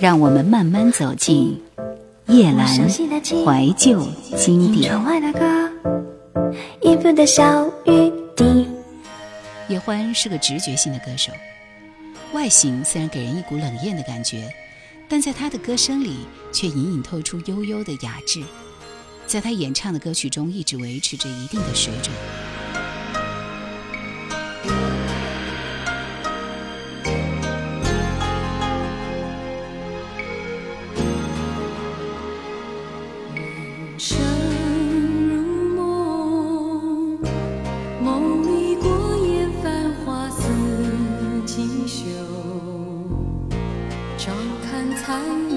让我们慢慢走进叶阑怀旧经典。叶欢是个直觉性的歌手，外形虽然给人一股冷艳的感觉，但在他的歌声里却隐隐透出悠悠的雅致，在他演唱的歌曲中一直维持着一定的水准。他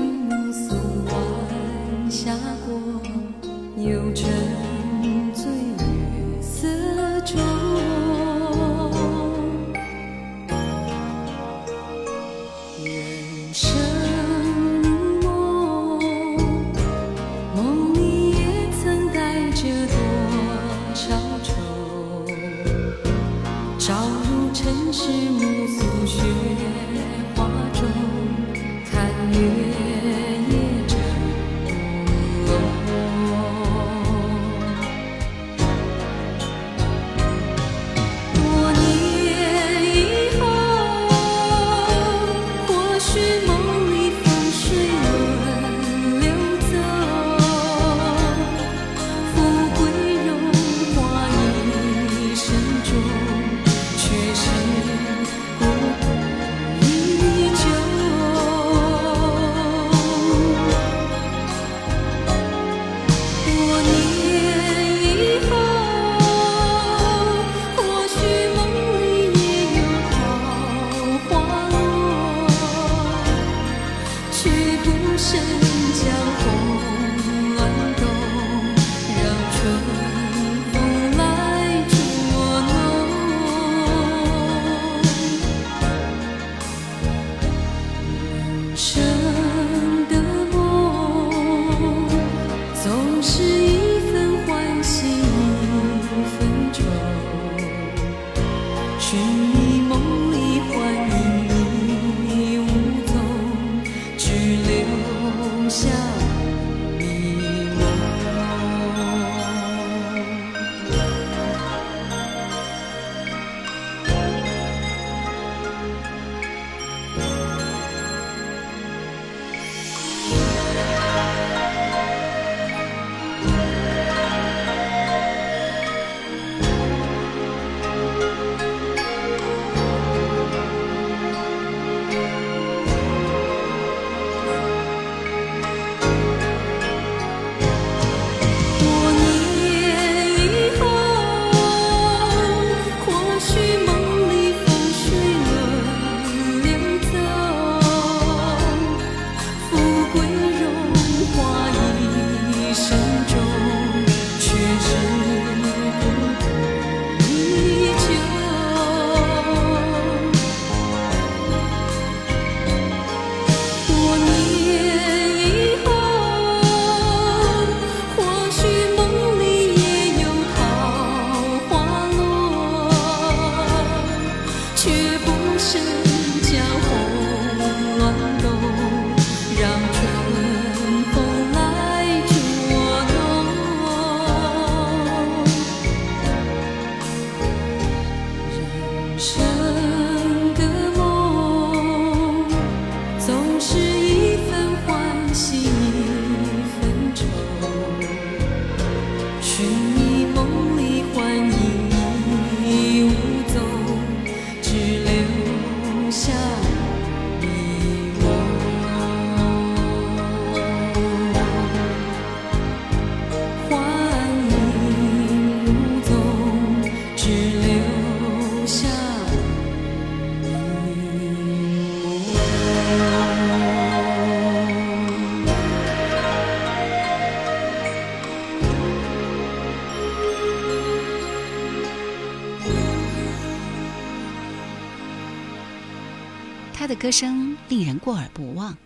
歌声令人过耳不忘，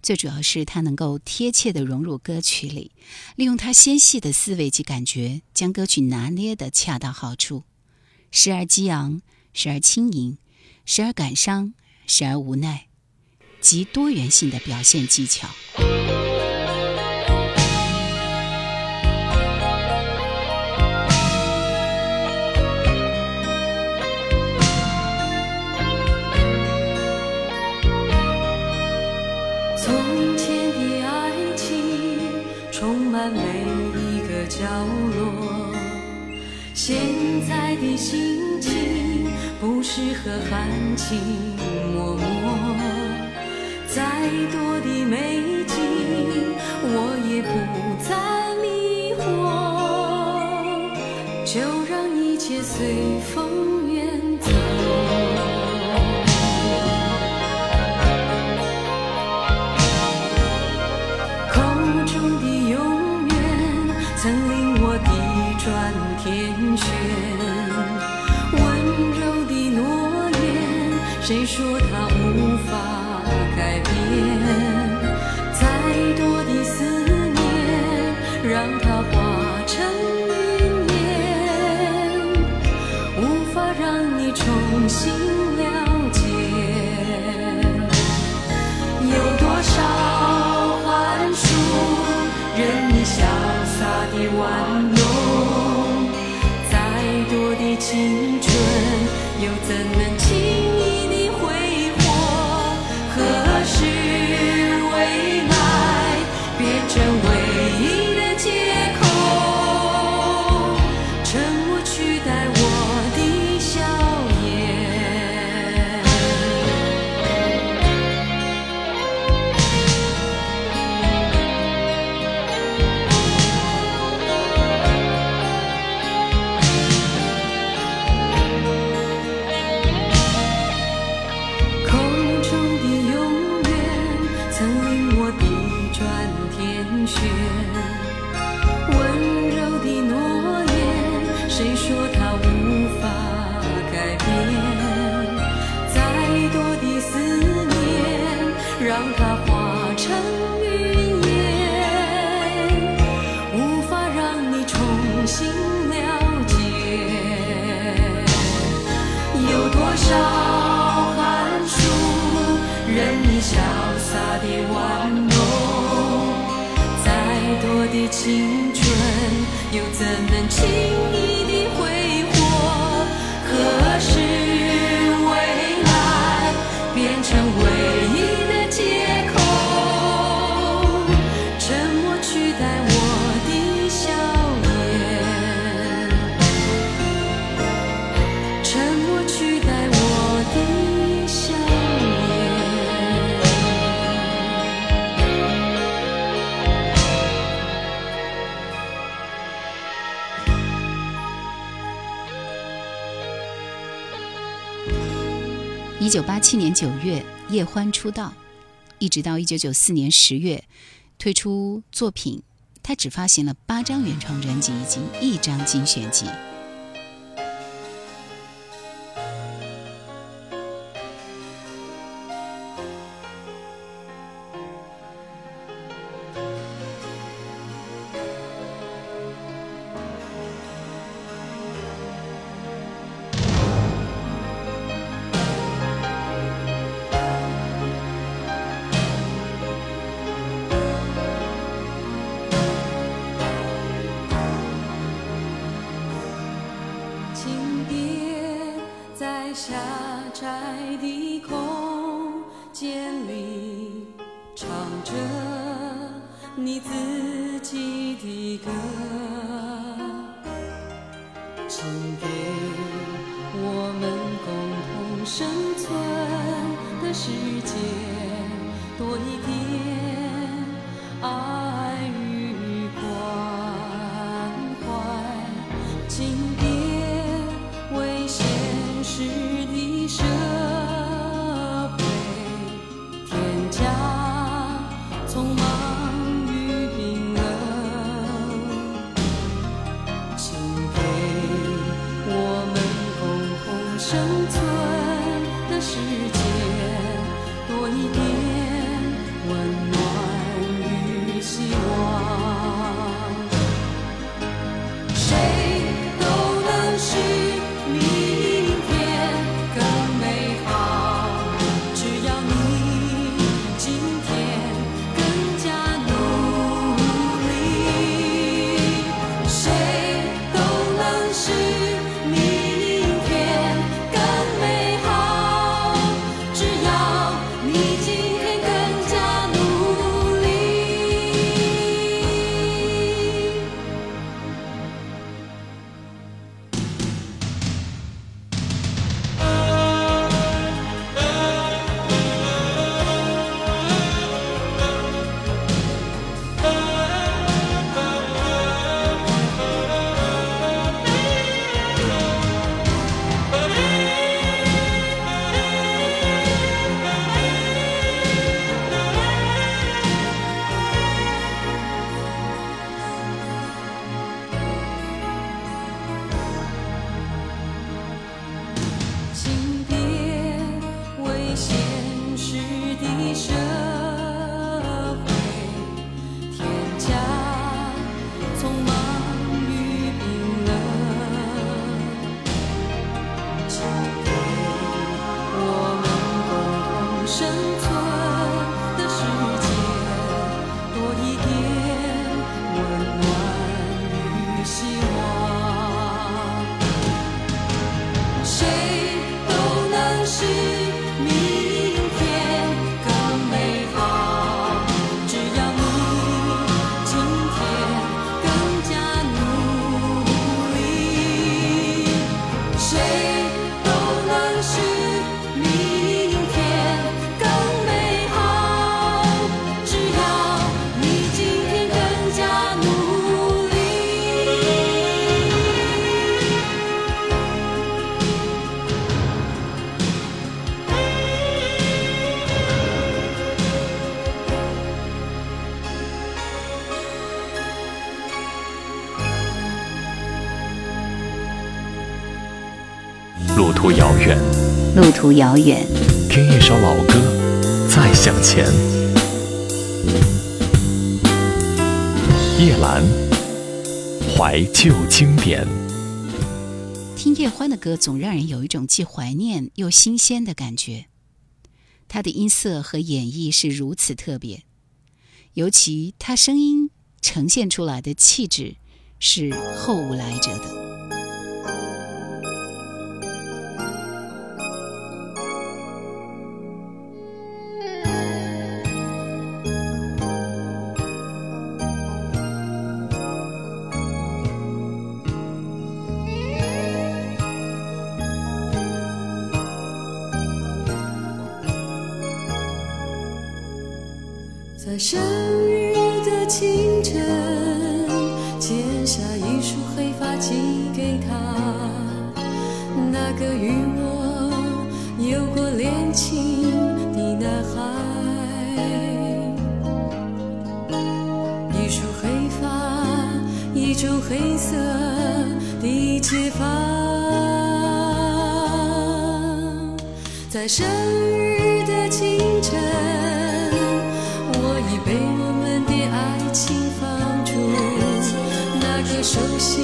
最主要是他能够贴切地融入歌曲里，利用他纤细的思维及感觉，将歌曲拿捏得恰到好处，时而激昂，时而轻盈，时而感伤，时而无奈。及多元性的表现技巧。适合含情脉脉，再多的美景，我也不再迷惑，就让一切随风多又怎能轻九八七年九月，叶欢出道，一直到一九九四年十月推出作品，他只发行了八张原创专辑以及一张精选集。千里，唱着你自己的歌，请给我们共同生存的世界多一点爱。春的时节多一点路途遥远，听一首老歌，再向前。叶兰，怀旧经典。听叶欢的歌，总让人有一种既怀念又新鲜的感觉。他的音色和演绎是如此特别，尤其他声音呈现出来的气质，是后无来者的。在生日的清晨，剪下一束黑发寄给他，那个与我有过恋情的男孩。一束黑发，一种黑色的结发，在生日的清晨。被我们的爱情放逐，那个熟悉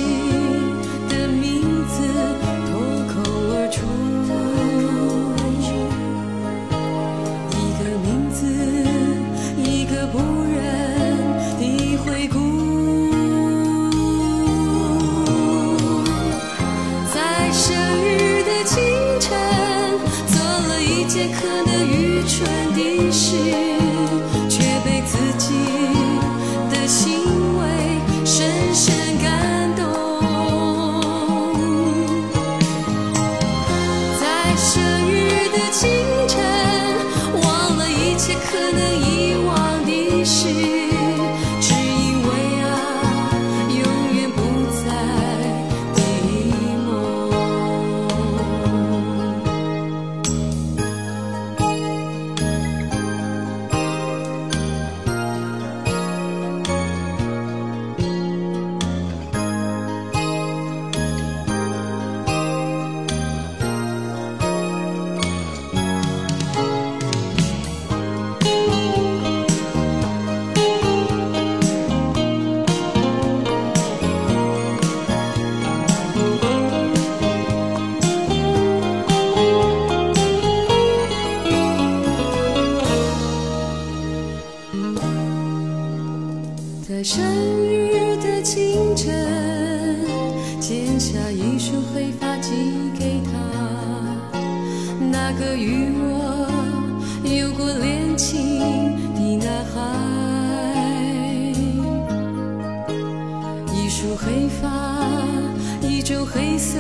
色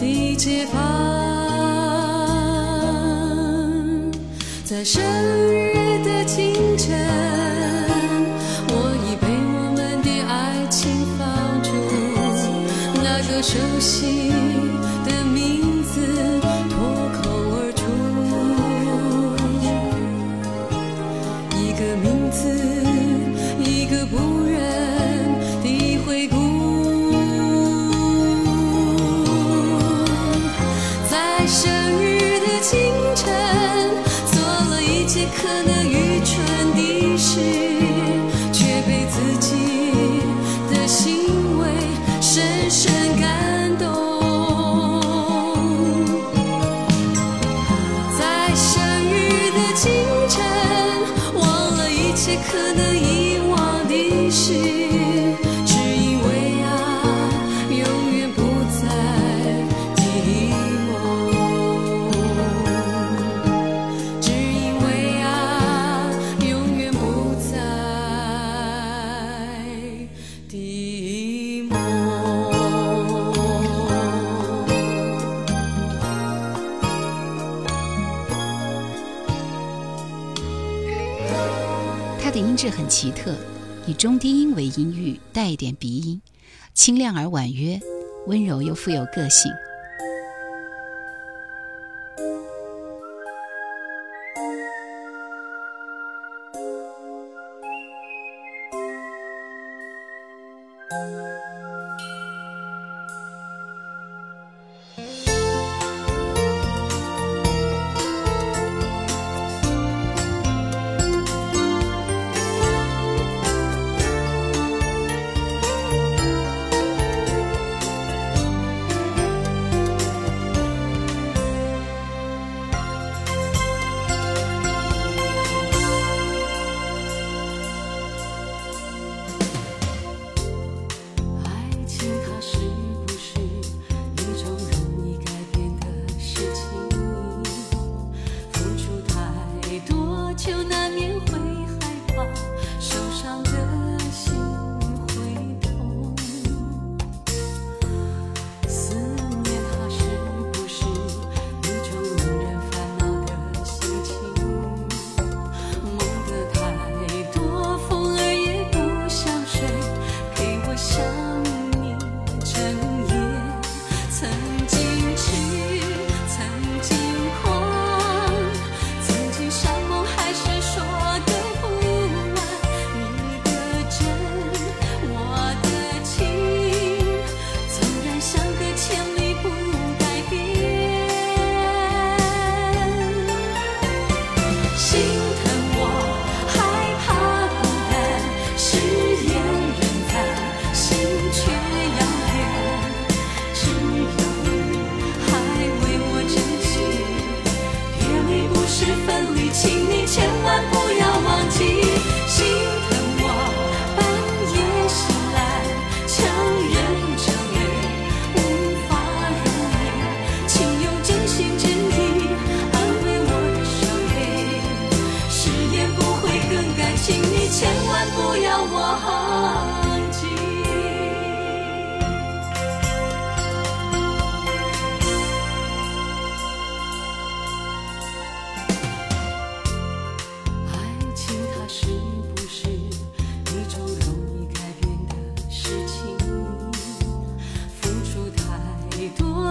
的街坊，在生日的清晨。我已被我们的爱情放逐，那个熟悉生日的清晨，做了一切可能质很奇特，以中低音为音域，带一点鼻音，清亮而婉约，温柔又富有个性。是分离，请你千万不要忘记。心疼我，半夜醒来，强忍着泪，无法入眠，请用真心真意安慰我的伤悲。誓言不会更改，请你千万不要忘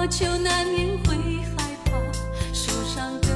我就难免会害怕受伤的